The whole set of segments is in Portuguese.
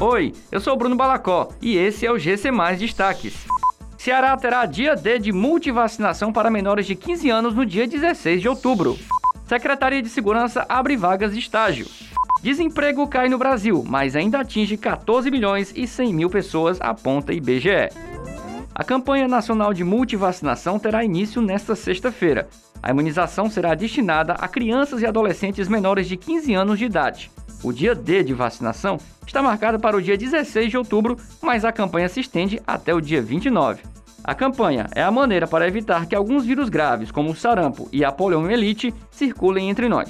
Oi, eu sou Bruno Balacó e esse é o GC Mais Destaques. Ceará terá dia D de multivacinação para menores de 15 anos no dia 16 de outubro. Secretaria de Segurança abre vagas de estágio. Desemprego cai no Brasil, mas ainda atinge 14 milhões e 100 mil pessoas, aponta IBGE. A campanha nacional de multivacinação terá início nesta sexta-feira. A imunização será destinada a crianças e adolescentes menores de 15 anos de idade. O dia D de vacinação está marcado para o dia 16 de outubro, mas a campanha se estende até o dia 29. A campanha é a maneira para evitar que alguns vírus graves, como o sarampo e a poliomielite, circulem entre nós.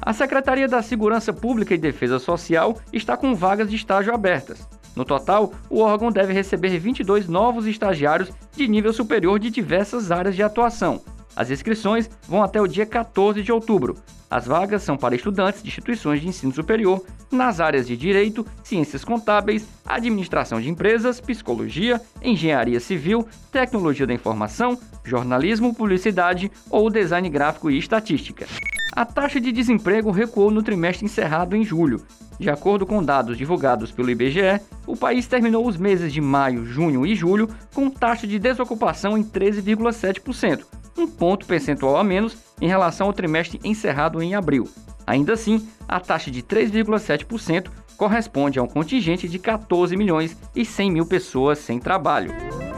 A Secretaria da Segurança Pública e Defesa Social está com vagas de estágio abertas. No total, o órgão deve receber 22 novos estagiários de nível superior de diversas áreas de atuação, as inscrições vão até o dia 14 de outubro. As vagas são para estudantes de instituições de ensino superior nas áreas de Direito, Ciências Contábeis, Administração de Empresas, Psicologia, Engenharia Civil, Tecnologia da Informação, Jornalismo, Publicidade ou Design Gráfico e Estatística. A taxa de desemprego recuou no trimestre encerrado em julho. De acordo com dados divulgados pelo IBGE, o país terminou os meses de maio, junho e julho com taxa de desocupação em 13,7%, um ponto percentual a menos em relação ao trimestre encerrado em abril. Ainda assim, a taxa de 3,7% corresponde a um contingente de 14 milhões e 100 mil pessoas sem trabalho.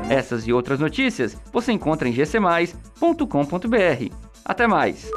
Essas e outras notícias você encontra em gcmais.com.br. Até mais!